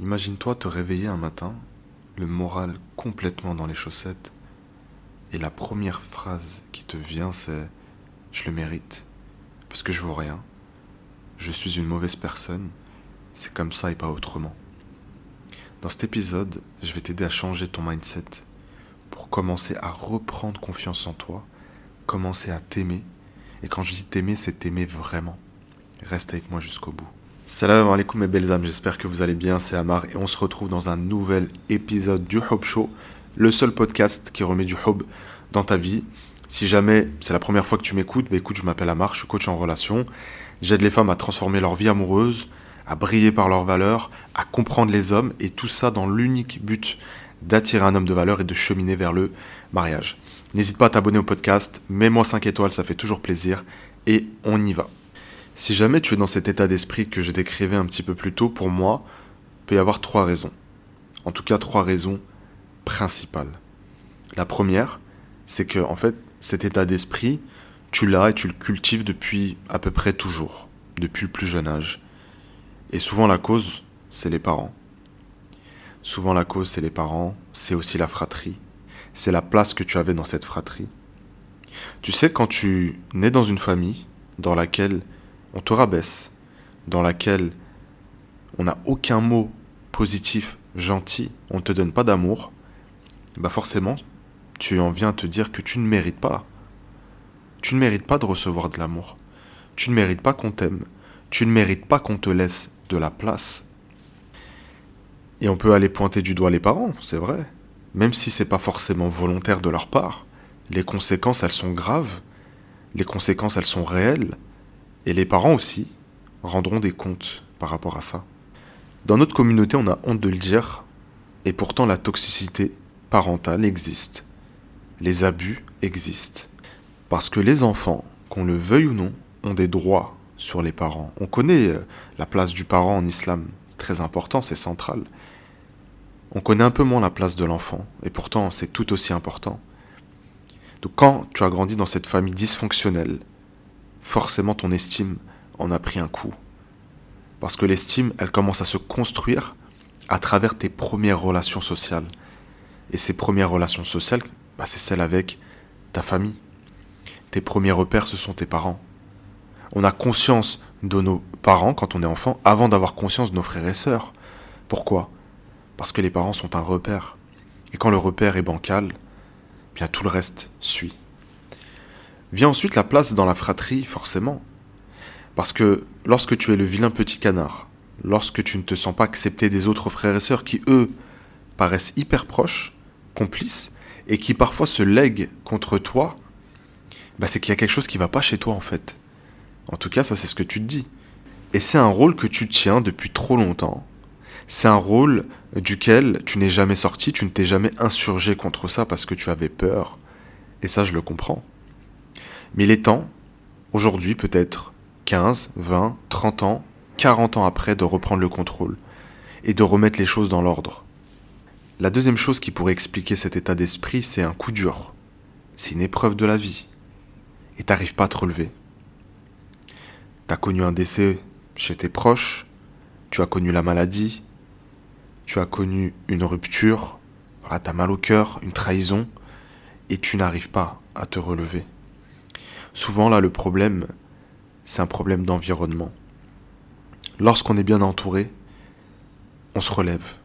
Imagine-toi te réveiller un matin, le moral complètement dans les chaussettes, et la première phrase qui te vient c'est ⁇ Je le mérite, parce que je vaux rien, je suis une mauvaise personne, c'est comme ça et pas autrement. Dans cet épisode, je vais t'aider à changer ton mindset pour commencer à reprendre confiance en toi, commencer à t'aimer, et quand je dis t'aimer, c'est t'aimer vraiment. Reste avec moi jusqu'au bout. Salam alaikum mes belles âmes, j'espère que vous allez bien, c'est Amar et on se retrouve dans un nouvel épisode du Hub Show, le seul podcast qui remet du hub dans ta vie. Si jamais c'est la première fois que tu m'écoutes, bah écoute, je m'appelle Amar, je suis coach en relation. J'aide les femmes à transformer leur vie amoureuse, à briller par leurs valeurs, à comprendre les hommes et tout ça dans l'unique but d'attirer un homme de valeur et de cheminer vers le mariage. N'hésite pas à t'abonner au podcast, mets-moi 5 étoiles, ça fait toujours plaisir et on y va. Si jamais tu es dans cet état d'esprit que je décrivais un petit peu plus tôt, pour moi, il peut y avoir trois raisons. En tout cas, trois raisons principales. La première, c'est que, en fait, cet état d'esprit, tu l'as et tu le cultives depuis à peu près toujours, depuis le plus jeune âge. Et souvent, la cause, c'est les parents. Souvent, la cause, c'est les parents, c'est aussi la fratrie, c'est la place que tu avais dans cette fratrie. Tu sais, quand tu nais dans une famille dans laquelle on te rabaisse, dans laquelle on n'a aucun mot positif, gentil, on ne te donne pas d'amour, bah forcément, tu en viens à te dire que tu ne mérites pas. Tu ne mérites pas de recevoir de l'amour. Tu ne mérites pas qu'on t'aime. Tu ne mérites pas qu'on te laisse de la place. Et on peut aller pointer du doigt les parents, c'est vrai. Même si c'est pas forcément volontaire de leur part, les conséquences elles sont graves. Les conséquences elles sont réelles. Et les parents aussi rendront des comptes par rapport à ça. Dans notre communauté, on a honte de le dire, et pourtant la toxicité parentale existe. Les abus existent. Parce que les enfants, qu'on le veuille ou non, ont des droits sur les parents. On connaît euh, la place du parent en islam, c'est très important, c'est central. On connaît un peu moins la place de l'enfant, et pourtant c'est tout aussi important. Donc quand tu as grandi dans cette famille dysfonctionnelle, forcément ton estime en a pris un coup. Parce que l'estime, elle commence à se construire à travers tes premières relations sociales. Et ces premières relations sociales, bah, c'est celles avec ta famille. Tes premiers repères, ce sont tes parents. On a conscience de nos parents quand on est enfant avant d'avoir conscience de nos frères et sœurs. Pourquoi? Parce que les parents sont un repère. Et quand le repère est bancal, bien tout le reste suit. Vient ensuite la place dans la fratrie, forcément. Parce que lorsque tu es le vilain petit canard, lorsque tu ne te sens pas accepté des autres frères et sœurs qui, eux, paraissent hyper proches, complices, et qui parfois se lèguent contre toi, bah c'est qu'il y a quelque chose qui va pas chez toi en fait. En tout cas, ça c'est ce que tu te dis. Et c'est un rôle que tu tiens depuis trop longtemps. C'est un rôle duquel tu n'es jamais sorti, tu ne t'es jamais insurgé contre ça parce que tu avais peur. Et ça, je le comprends. Mais il est temps, aujourd'hui peut-être 15, 20, 30 ans, 40 ans après, de reprendre le contrôle et de remettre les choses dans l'ordre. La deuxième chose qui pourrait expliquer cet état d'esprit, c'est un coup dur. C'est une épreuve de la vie. Et t'arrives pas à te relever. T'as connu un décès chez tes proches, tu as connu la maladie, tu as connu une rupture, voilà, t'as mal au cœur, une trahison, et tu n'arrives pas à te relever. Souvent, là, le problème, c'est un problème d'environnement. Lorsqu'on est bien entouré, on se relève.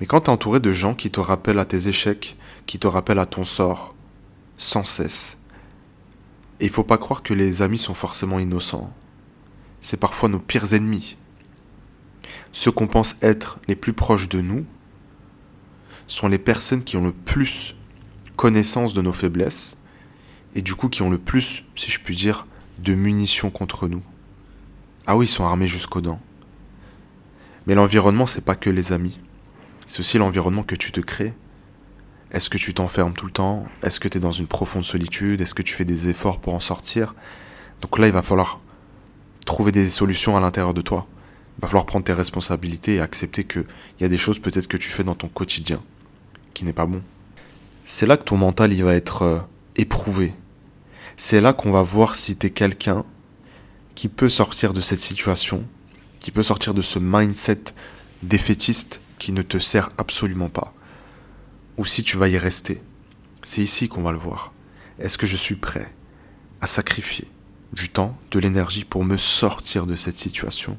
Mais quand tu es entouré de gens qui te rappellent à tes échecs, qui te rappellent à ton sort, sans cesse, et il faut pas croire que les amis sont forcément innocents. C'est parfois nos pires ennemis. Ceux qu'on pense être les plus proches de nous sont les personnes qui ont le plus connaissance de nos faiblesses et du coup qui ont le plus, si je puis dire, de munitions contre nous. Ah oui, ils sont armés jusqu'aux dents. Mais l'environnement, c'est pas que les amis. C'est aussi l'environnement que tu te crées. Est-ce que tu t'enfermes tout le temps? Est-ce que tu es dans une profonde solitude? Est-ce que tu fais des efforts pour en sortir? Donc là, il va falloir trouver des solutions à l'intérieur de toi. Il va falloir prendre tes responsabilités et accepter qu'il y a des choses peut-être que tu fais dans ton quotidien qui n'est pas bon. C'est là que ton mental il va être euh, éprouvé, c'est là qu'on va voir si tu es quelqu'un qui peut sortir de cette situation, qui peut sortir de ce mindset défaitiste qui ne te sert absolument pas, ou si tu vas y rester. C'est ici qu'on va le voir. Est-ce que je suis prêt à sacrifier du temps, de l'énergie pour me sortir de cette situation?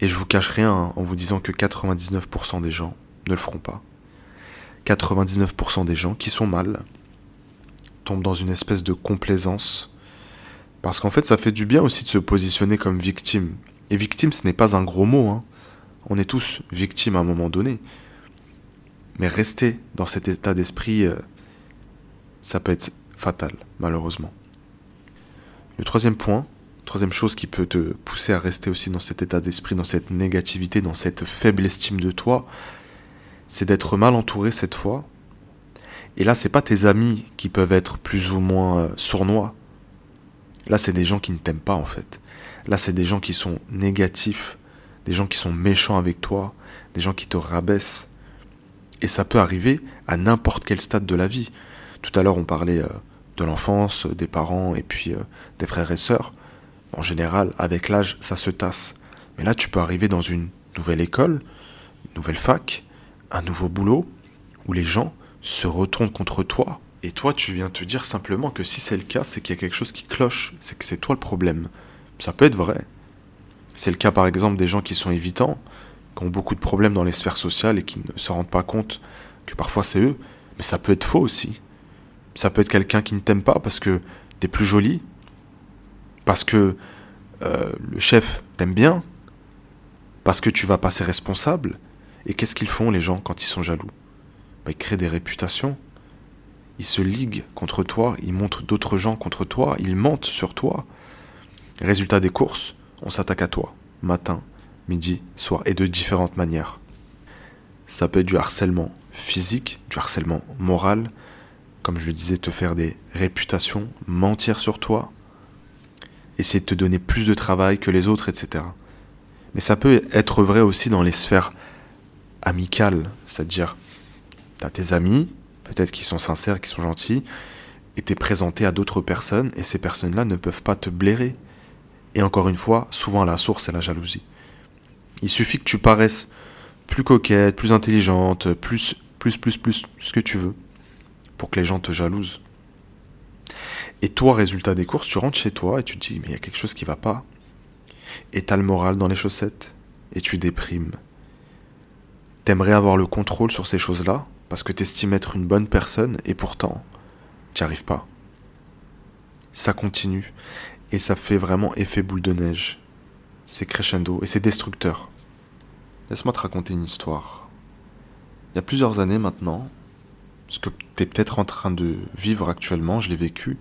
Et je vous cache rien en vous disant que 99% des gens ne le feront pas. 99% des gens qui sont mal dans une espèce de complaisance. Parce qu'en fait, ça fait du bien aussi de se positionner comme victime. Et victime, ce n'est pas un gros mot. Hein. On est tous victimes à un moment donné. Mais rester dans cet état d'esprit, euh, ça peut être fatal, malheureusement. Le troisième point, troisième chose qui peut te pousser à rester aussi dans cet état d'esprit, dans cette négativité, dans cette faible estime de toi, c'est d'être mal entouré cette fois. Et là, c'est pas tes amis qui peuvent être plus ou moins euh, sournois. Là, c'est des gens qui ne t'aiment pas en fait. Là, c'est des gens qui sont négatifs, des gens qui sont méchants avec toi, des gens qui te rabaissent. Et ça peut arriver à n'importe quel stade de la vie. Tout à l'heure, on parlait euh, de l'enfance, des parents et puis euh, des frères et sœurs. En général, avec l'âge, ça se tasse. Mais là, tu peux arriver dans une nouvelle école, une nouvelle fac, un nouveau boulot où les gens se retournent contre toi. Et toi, tu viens te dire simplement que si c'est le cas, c'est qu'il y a quelque chose qui cloche, c'est que c'est toi le problème. Ça peut être vrai. C'est le cas par exemple des gens qui sont évitants, qui ont beaucoup de problèmes dans les sphères sociales et qui ne se rendent pas compte que parfois c'est eux. Mais ça peut être faux aussi. Ça peut être quelqu'un qui ne t'aime pas parce que t'es plus jolie, parce que euh, le chef t'aime bien, parce que tu vas passer responsable, et qu'est-ce qu'ils font les gens quand ils sont jaloux? Bah, Ils des réputations. Ils se liguent contre toi, ils montrent d'autres gens contre toi, ils mentent sur toi. Résultat des courses, on s'attaque à toi, matin, midi, soir, et de différentes manières. Ça peut être du harcèlement physique, du harcèlement moral, comme je disais, te faire des réputations, mentir sur toi, essayer de te donner plus de travail que les autres, etc. Mais ça peut être vrai aussi dans les sphères amical, c'est-à-dire tu as tes amis, peut-être qui sont sincères, qui sont gentils, et t'es présenté à d'autres personnes, et ces personnes-là ne peuvent pas te blairer. Et encore une fois, souvent la source, c'est la jalousie. Il suffit que tu paraisses plus coquette, plus intelligente, plus, plus, plus, plus, ce que tu veux, pour que les gens te jalousent. Et toi, résultat des courses, tu rentres chez toi et tu te dis, mais il y a quelque chose qui va pas. Et t'as le moral dans les chaussettes, et tu déprimes. T'aimerais avoir le contrôle sur ces choses-là, parce que t'estimes être une bonne personne, et pourtant, tu arrives pas. Ça continue, et ça fait vraiment effet boule de neige. C'est crescendo, et c'est destructeur. Laisse-moi te raconter une histoire. Il y a plusieurs années maintenant, ce que tu es peut-être en train de vivre actuellement, je l'ai vécu,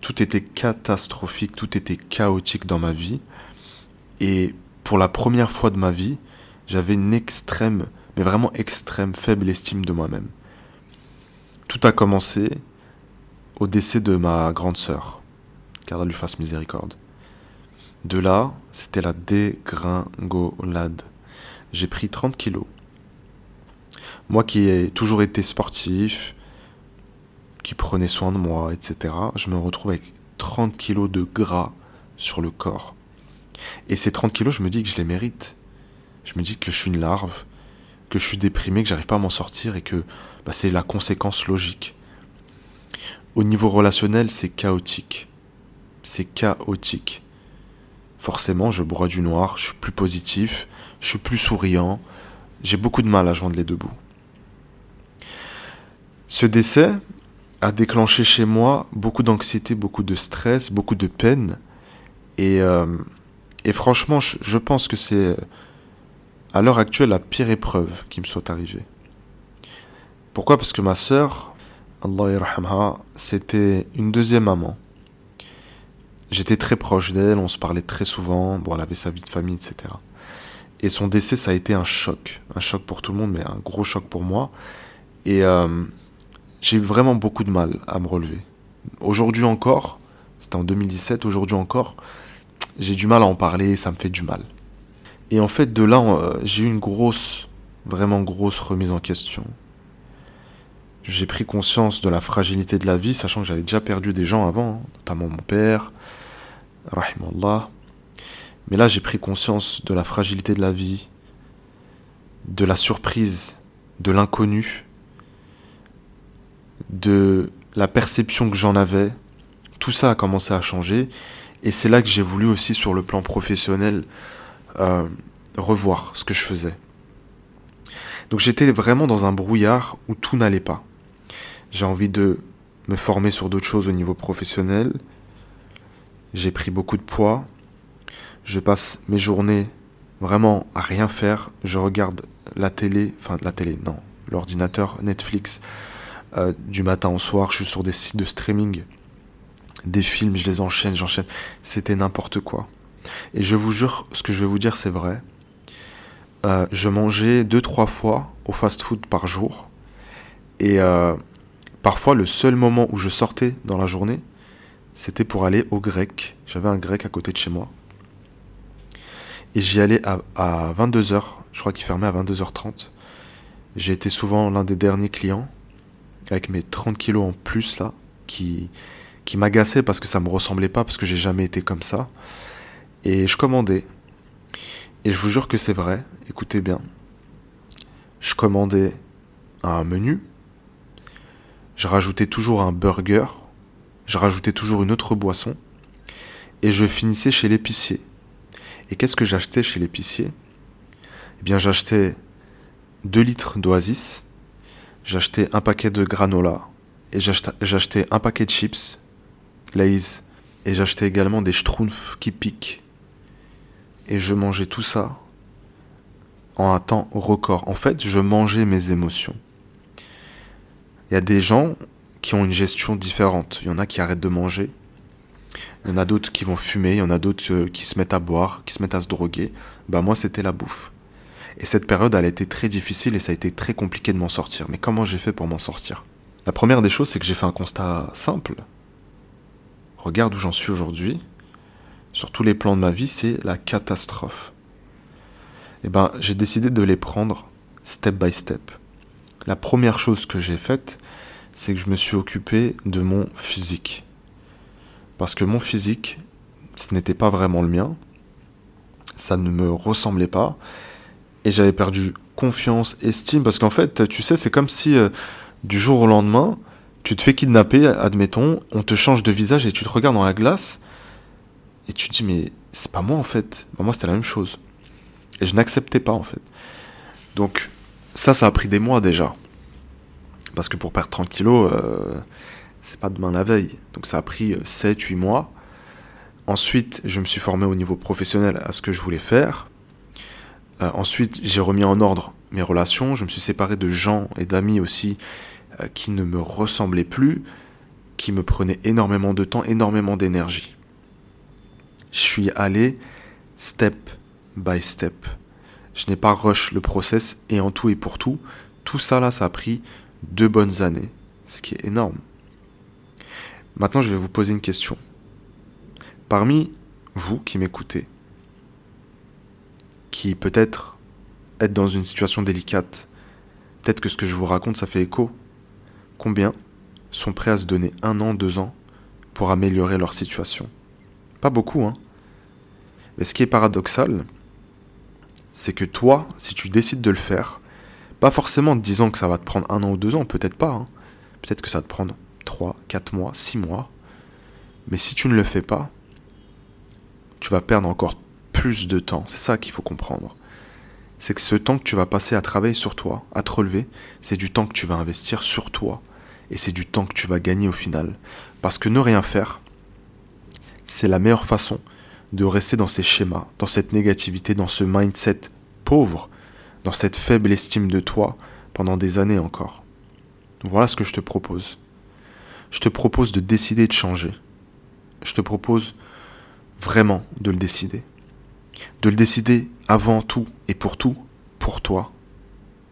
tout était catastrophique, tout était chaotique dans ma vie. Et pour la première fois de ma vie, j'avais une extrême, mais vraiment extrême, faible estime de moi-même. Tout a commencé au décès de ma grande sœur, car lui fasse miséricorde. De là, c'était la dégringolade. J'ai pris 30 kilos. Moi qui ai toujours été sportif, qui prenait soin de moi, etc., je me retrouve avec 30 kilos de gras sur le corps. Et ces 30 kilos, je me dis que je les mérite je me dis que je suis une larve, que je suis déprimé, que j'arrive pas à m'en sortir et que bah, c'est la conséquence logique. Au niveau relationnel, c'est chaotique. C'est chaotique. Forcément, je bois du noir, je suis plus positif, je suis plus souriant, j'ai beaucoup de mal à joindre les deux bouts. Ce décès a déclenché chez moi beaucoup d'anxiété, beaucoup de stress, beaucoup de peine. Et, euh, et franchement, je pense que c'est à l'heure actuelle la pire épreuve qui me soit arrivée. Pourquoi? Parce que ma sœur, Allah c'était une deuxième maman. J'étais très proche d'elle, on se parlait très souvent, bon, elle avait sa vie de famille, etc. Et son décès, ça a été un choc. Un choc pour tout le monde, mais un gros choc pour moi. Et euh, j'ai vraiment beaucoup de mal à me relever. Aujourd'hui encore, c'était en 2017, aujourd'hui encore, j'ai du mal à en parler, ça me fait du mal. Et en fait, de là, euh, j'ai eu une grosse, vraiment grosse remise en question. J'ai pris conscience de la fragilité de la vie, sachant que j'avais déjà perdu des gens avant, hein, notamment mon père, rahimallah. Mais là, j'ai pris conscience de la fragilité de la vie, de la surprise, de l'inconnu, de la perception que j'en avais, tout ça a commencé à changer. Et c'est là que j'ai voulu aussi sur le plan professionnel euh, revoir ce que je faisais. Donc j'étais vraiment dans un brouillard où tout n'allait pas. J'ai envie de me former sur d'autres choses au niveau professionnel. J'ai pris beaucoup de poids. Je passe mes journées vraiment à rien faire. Je regarde la télé, enfin la télé, non, l'ordinateur, Netflix, euh, du matin au soir. Je suis sur des sites de streaming, des films, je les enchaîne, j'enchaîne. C'était n'importe quoi. Et je vous jure, ce que je vais vous dire, c'est vrai. Euh, je mangeais deux trois fois au fast-food par jour. Et euh, parfois, le seul moment où je sortais dans la journée, c'était pour aller au grec. J'avais un grec à côté de chez moi. Et j'y allais à, à 22h. Je crois qu'il fermait à 22h30. J'ai été souvent l'un des derniers clients, avec mes 30 kilos en plus là, qui, qui m'agaçait parce que ça me ressemblait pas, parce que j'ai jamais été comme ça. Et je commandais. Et je vous jure que c'est vrai, écoutez bien. Je commandais un menu, je rajoutais toujours un burger, je rajoutais toujours une autre boisson, et je finissais chez l'épicier. Et qu'est-ce que j'achetais chez l'épicier? Eh bien j'achetais 2 litres d'oasis, j'achetais un paquet de granola, et j'achetais un paquet de chips, Lay's, et j'achetais également des schtroumpfs qui piquent et je mangeais tout ça en un temps record. En fait, je mangeais mes émotions. Il y a des gens qui ont une gestion différente. Il y en a qui arrêtent de manger. Il y en a d'autres qui vont fumer. Il y en a d'autres euh, qui se mettent à boire, qui se mettent à se droguer. Bah moi, c'était la bouffe. Et cette période, elle a été très difficile et ça a été très compliqué de m'en sortir. Mais comment j'ai fait pour m'en sortir? La première des choses, c'est que j'ai fait un constat simple. Regarde où j'en suis aujourd'hui sur tous les plans de ma vie, c'est la catastrophe. Et eh ben, j'ai décidé de les prendre step by step. La première chose que j'ai faite, c'est que je me suis occupé de mon physique. Parce que mon physique, ce n'était pas vraiment le mien. Ça ne me ressemblait pas. Et j'avais perdu confiance, estime. Parce qu'en fait, tu sais, c'est comme si euh, du jour au lendemain, tu te fais kidnapper, admettons, on te change de visage et tu te regardes dans la glace et tu te dis, mais c'est pas moi en fait. Bah, moi, c'était la même chose. Et je n'acceptais pas en fait. Donc, ça, ça a pris des mois déjà. Parce que pour perdre 30 kilos, euh, c'est pas demain la veille. Donc, ça a pris 7-8 euh, mois. Ensuite, je me suis formé au niveau professionnel à ce que je voulais faire. Euh, ensuite, j'ai remis en ordre mes relations. Je me suis séparé de gens et d'amis aussi qui ne me ressemblaient plus, qui me prenaient énormément de temps, énormément d'énergie. Je suis allé step by step. Je n'ai pas rush le process et en tout et pour tout, tout ça là, ça a pris deux bonnes années, ce qui est énorme. Maintenant, je vais vous poser une question. Parmi vous qui m'écoutez, qui peut-être êtes dans une situation délicate, peut-être que ce que je vous raconte, ça fait écho. Combien sont prêts à se donner un an, deux ans pour améliorer leur situation? Pas beaucoup, hein. Mais ce qui est paradoxal, c'est que toi, si tu décides de le faire, pas forcément en disant que ça va te prendre un an ou deux ans, peut-être pas, hein. peut-être que ça va te prendre trois, quatre mois, six mois, mais si tu ne le fais pas, tu vas perdre encore plus de temps. C'est ça qu'il faut comprendre. C'est que ce temps que tu vas passer à travailler sur toi, à te relever, c'est du temps que tu vas investir sur toi. Et c'est du temps que tu vas gagner au final. Parce que ne rien faire, c'est la meilleure façon de rester dans ces schémas, dans cette négativité, dans ce mindset pauvre, dans cette faible estime de toi pendant des années encore. Voilà ce que je te propose. Je te propose de décider de changer. Je te propose vraiment de le décider. De le décider avant tout et pour tout, pour toi.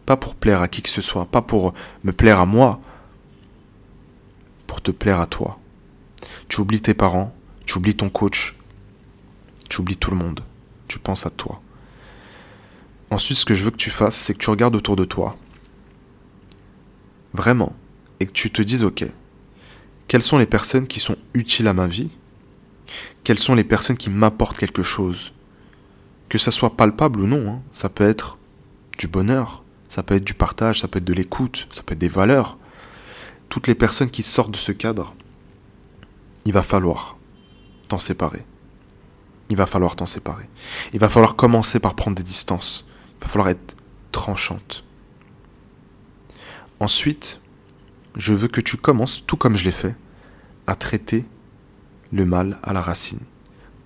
Pas pour plaire à qui que ce soit, pas pour me plaire à moi, pour te plaire à toi. Tu oublies tes parents, tu ton coach. Tu oublies tout le monde. Tu penses à toi. Ensuite, ce que je veux que tu fasses, c'est que tu regardes autour de toi. Vraiment. Et que tu te dises, ok, quelles sont les personnes qui sont utiles à ma vie? Quelles sont les personnes qui m'apportent quelque chose? Que ça soit palpable ou non, hein. ça peut être du bonheur, ça peut être du partage, ça peut être de l'écoute, ça peut être des valeurs. Toutes les personnes qui sortent de ce cadre, il va falloir séparer. Il va falloir t'en séparer. Il va falloir commencer par prendre des distances. Il va falloir être tranchante. Ensuite, je veux que tu commences, tout comme je l'ai fait, à traiter le mal à la racine.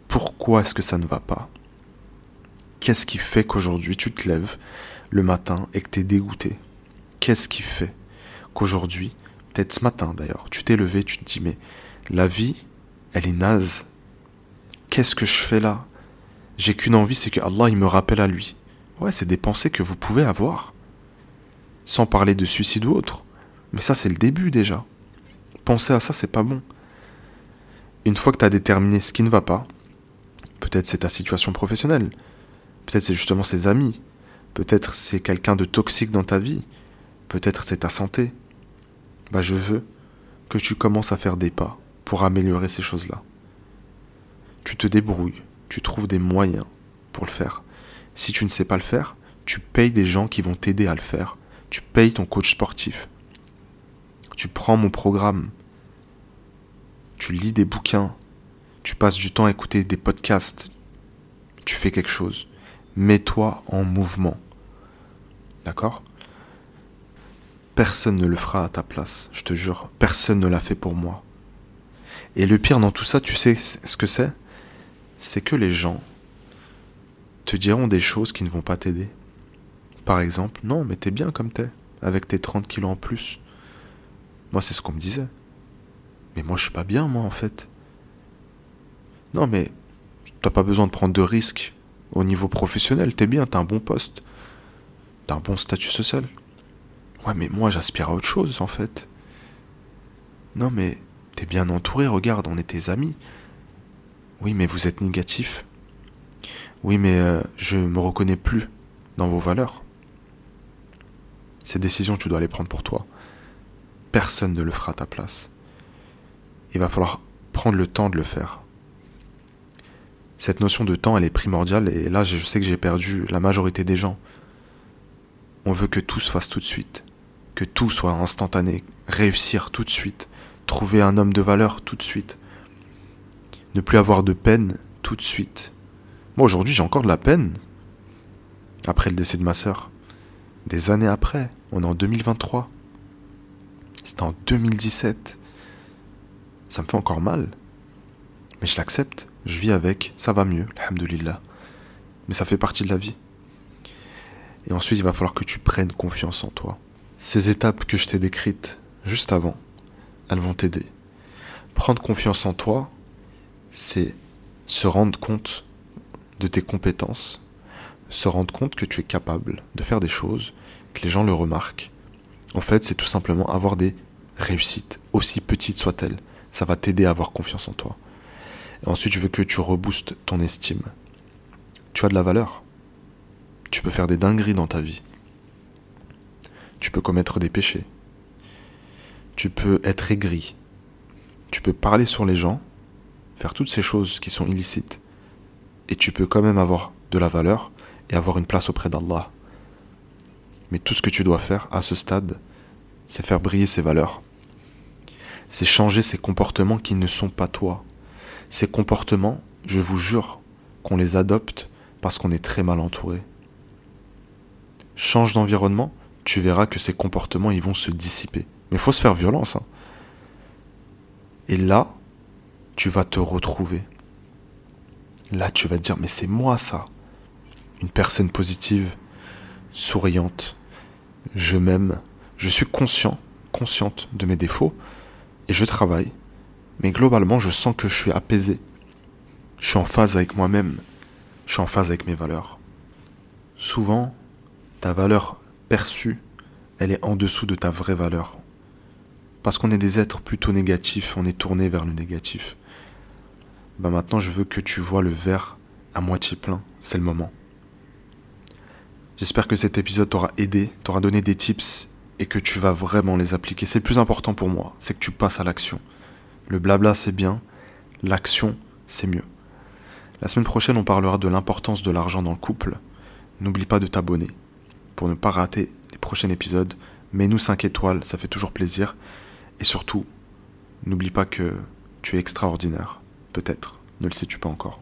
Pourquoi est-ce que ça ne va pas? Qu'est-ce qui fait qu'aujourd'hui tu te lèves le matin et que tu es dégoûté? Qu'est-ce qui fait qu'aujourd'hui, peut-être ce matin d'ailleurs, tu t'es levé, tu te dis mais la vie, elle est naze. Qu'est-ce que je fais là? J'ai qu'une envie, c'est que Allah me rappelle à lui. Ouais, c'est des pensées que vous pouvez avoir. Sans parler de suicide ou autre. Mais ça, c'est le début déjà. Penser à ça, c'est pas bon. Une fois que tu as déterminé ce qui ne va pas, peut-être c'est ta situation professionnelle, peut-être c'est justement ses amis, peut-être c'est quelqu'un de toxique dans ta vie, peut-être c'est ta santé. Bah, je veux que tu commences à faire des pas pour améliorer ces choses-là. Tu te débrouilles, tu trouves des moyens pour le faire. Si tu ne sais pas le faire, tu payes des gens qui vont t'aider à le faire. Tu payes ton coach sportif. Tu prends mon programme. Tu lis des bouquins. Tu passes du temps à écouter des podcasts. Tu fais quelque chose. Mets-toi en mouvement. D'accord? Personne ne le fera à ta place, je te jure. Personne ne l'a fait pour moi. Et le pire dans tout ça, tu sais ce que c'est? C'est que les gens te diront des choses qui ne vont pas t'aider. Par exemple, non, mais t'es bien comme t'es, avec tes 30 kilos en plus. Moi, c'est ce qu'on me disait. Mais moi, je suis pas bien, moi, en fait. Non, mais t'as pas besoin de prendre de risques au niveau professionnel. T'es bien, t'as un bon poste. T'as un bon statut social. Ouais, mais moi, j'aspire à autre chose, en fait. Non, mais t'es bien entouré, regarde, on est tes amis. Oui, mais vous êtes négatif. Oui, mais euh, je me reconnais plus dans vos valeurs. Ces décisions, tu dois les prendre pour toi. Personne ne le fera à ta place. Il va falloir prendre le temps de le faire. Cette notion de temps, elle est primordiale et là, je sais que j'ai perdu la majorité des gens. On veut que tout se fasse tout de suite, que tout soit instantané, réussir tout de suite, trouver un homme de valeur tout de suite, ne plus avoir de peine tout de suite. Moi aujourd'hui j'ai encore de la peine. Après le décès de ma sœur. Des années après. On est en 2023. C'était en 2017. Ça me fait encore mal. Mais je l'accepte. Je vis avec. Ça va mieux. Alhamdulillah. Mais ça fait partie de la vie. Et ensuite il va falloir que tu prennes confiance en toi. Ces étapes que je t'ai décrites juste avant, elles vont t'aider. Prendre confiance en toi, c'est se rendre compte de tes compétences, se rendre compte que tu es capable de faire des choses, que les gens le remarquent. En fait, c'est tout simplement avoir des réussites, aussi petites soient-elles. Ça va t'aider à avoir confiance en toi. Ensuite, je veux que tu reboostes ton estime. Tu as de la valeur. Tu peux faire des dingueries dans ta vie. Tu peux commettre des péchés. Tu peux être aigri. Tu peux parler sur les gens, faire toutes ces choses qui sont illicites et tu peux quand même avoir de la valeur et avoir une place auprès d'Allah. Mais tout ce que tu dois faire à ce stade, c'est faire briller ces valeurs. C'est changer ces comportements qui ne sont pas toi. Ces comportements, je vous jure, qu'on les adopte parce qu'on est très mal entouré. Change d'environnement, tu verras que ces comportements ils vont se dissiper. Mais il faut se faire violence. Hein. Et là, tu vas te retrouver. Là, tu vas te dire, mais c'est moi ça. Une personne positive, souriante. Je m'aime. Je suis conscient, consciente de mes défauts. Et je travaille. Mais globalement, je sens que je suis apaisé. Je suis en phase avec moi-même. Je suis en phase avec mes valeurs. Souvent, ta valeur perçue, elle est en dessous de ta vraie valeur. Parce qu'on est des êtres plutôt négatifs, on est tourné vers le négatif bah maintenant je veux que tu vois le verre à moitié plein, c'est le moment. J'espère que cet épisode t'aura aidé, t'aura donné des tips et que tu vas vraiment les appliquer. C'est le plus important pour moi, c'est que tu passes à l'action. Le blabla c'est bien, l'action c'est mieux. La semaine prochaine on parlera de l'importance de l'argent dans le couple. N'oublie pas de t'abonner. pour ne pas rater les prochains épisodes. Mets-nous 5 étoiles, ça fait toujours plaisir. Et surtout, n'oublie pas que tu es extraordinaire. Peut-être, ne le sais-tu pas encore.